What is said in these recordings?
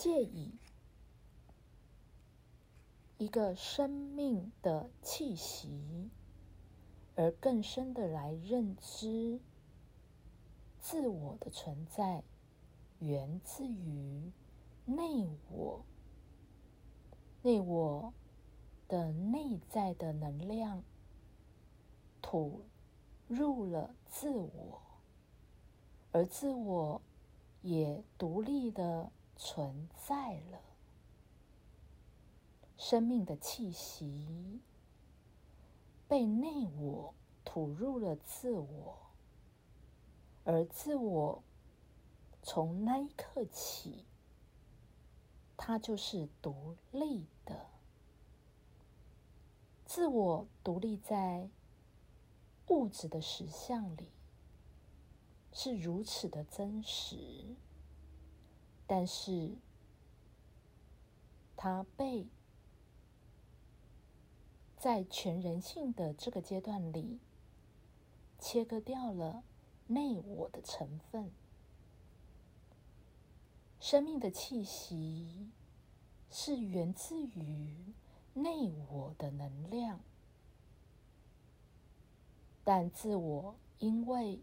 借以一个生命的气息，而更深的来认知自我的存在，源自于内我，内我的内在的能量吐入了自我，而自我也独立的存在了。生命的气息被内我吐入了自我，而自我从那一刻起，它就是独立的。自我独立在物质的实相里，是如此的真实，但是他被。在全人性的这个阶段里，切割掉了内我的成分。生命的气息是源自于内我的能量，但自我因为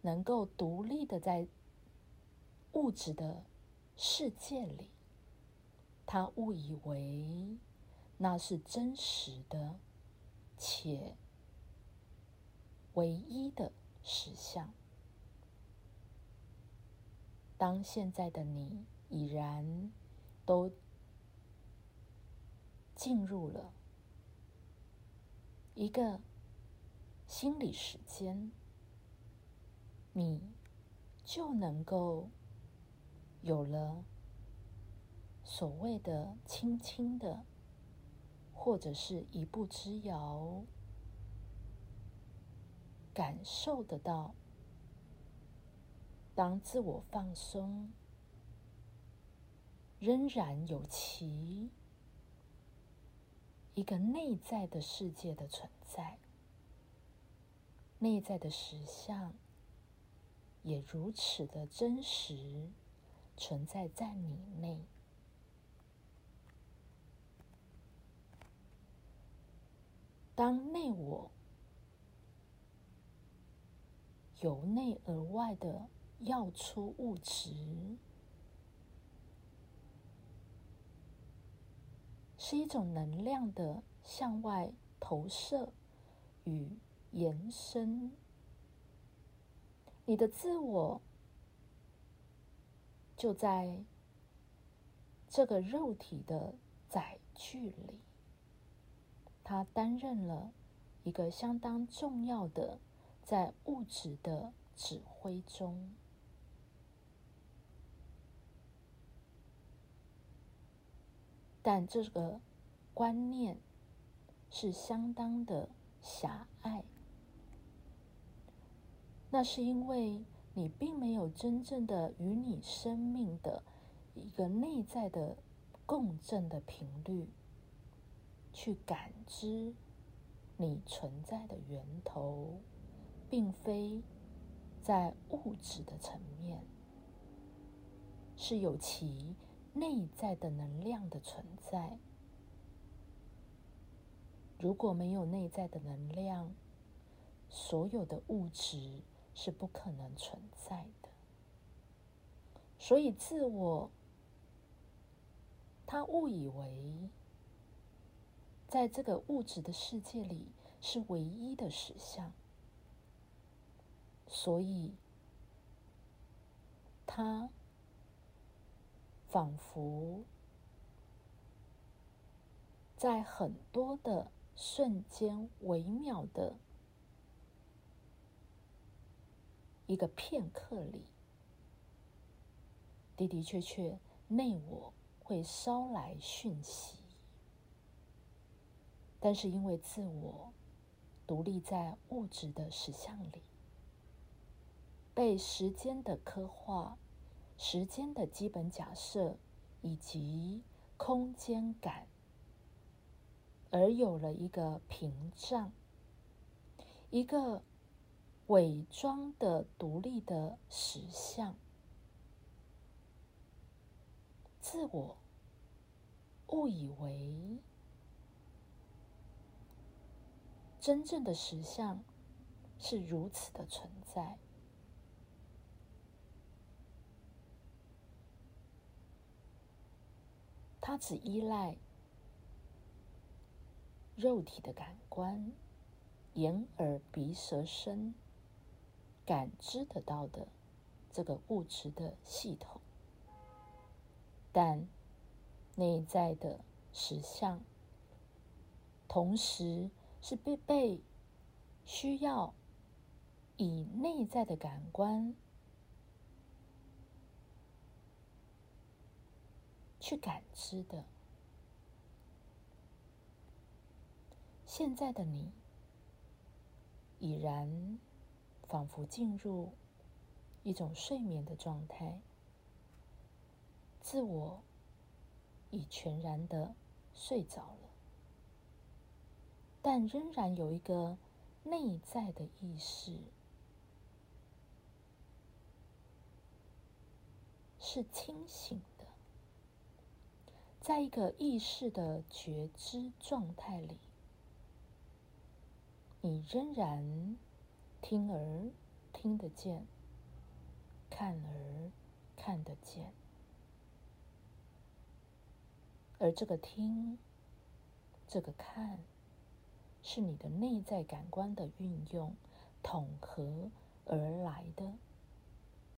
能够独立的在物质的世界里，他误以为。那是真实的，且唯一的实相。当现在的你已然都进入了一个心理时间，你就能够有了所谓的轻轻的。或者是一步之遥，感受得到，当自我放松，仍然有其一个内在的世界的存在，内在的实相也如此的真实存在在你内。当内我由内而外的要出物质，是一种能量的向外投射与延伸。你的自我就在这个肉体的载具里。他担任了一个相当重要的在物质的指挥中，但这个观念是相当的狭隘。那是因为你并没有真正的与你生命的一个内在的共振的频率。去感知你存在的源头，并非在物质的层面，是有其内在的能量的存在。如果没有内在的能量，所有的物质是不可能存在的。所以，自我他误以为。在这个物质的世界里，是唯一的实相，所以他仿佛在很多的瞬间、微妙的一个片刻里，的的确确，内我会捎来讯息。但是，因为自我独立在物质的实相里，被时间的刻画、时间的基本假设以及空间感，而有了一个屏障，一个伪装的独立的实相，自我误以为真正的实相是如此的存在，它只依赖肉体的感官，眼、耳、鼻、舌、身感知得到的这个物质的系统。但内在的实相，同时是被被需要以内在的感官去感知的。现在的你，已然仿佛进入一种睡眠的状态。自我已全然的睡着了，但仍然有一个内在的意识是清醒的，在一个意识的觉知状态里，你仍然听而听得见，看而看得见。而这个听，这个看，是你的内在感官的运用统合而来的。